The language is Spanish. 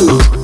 Ooh.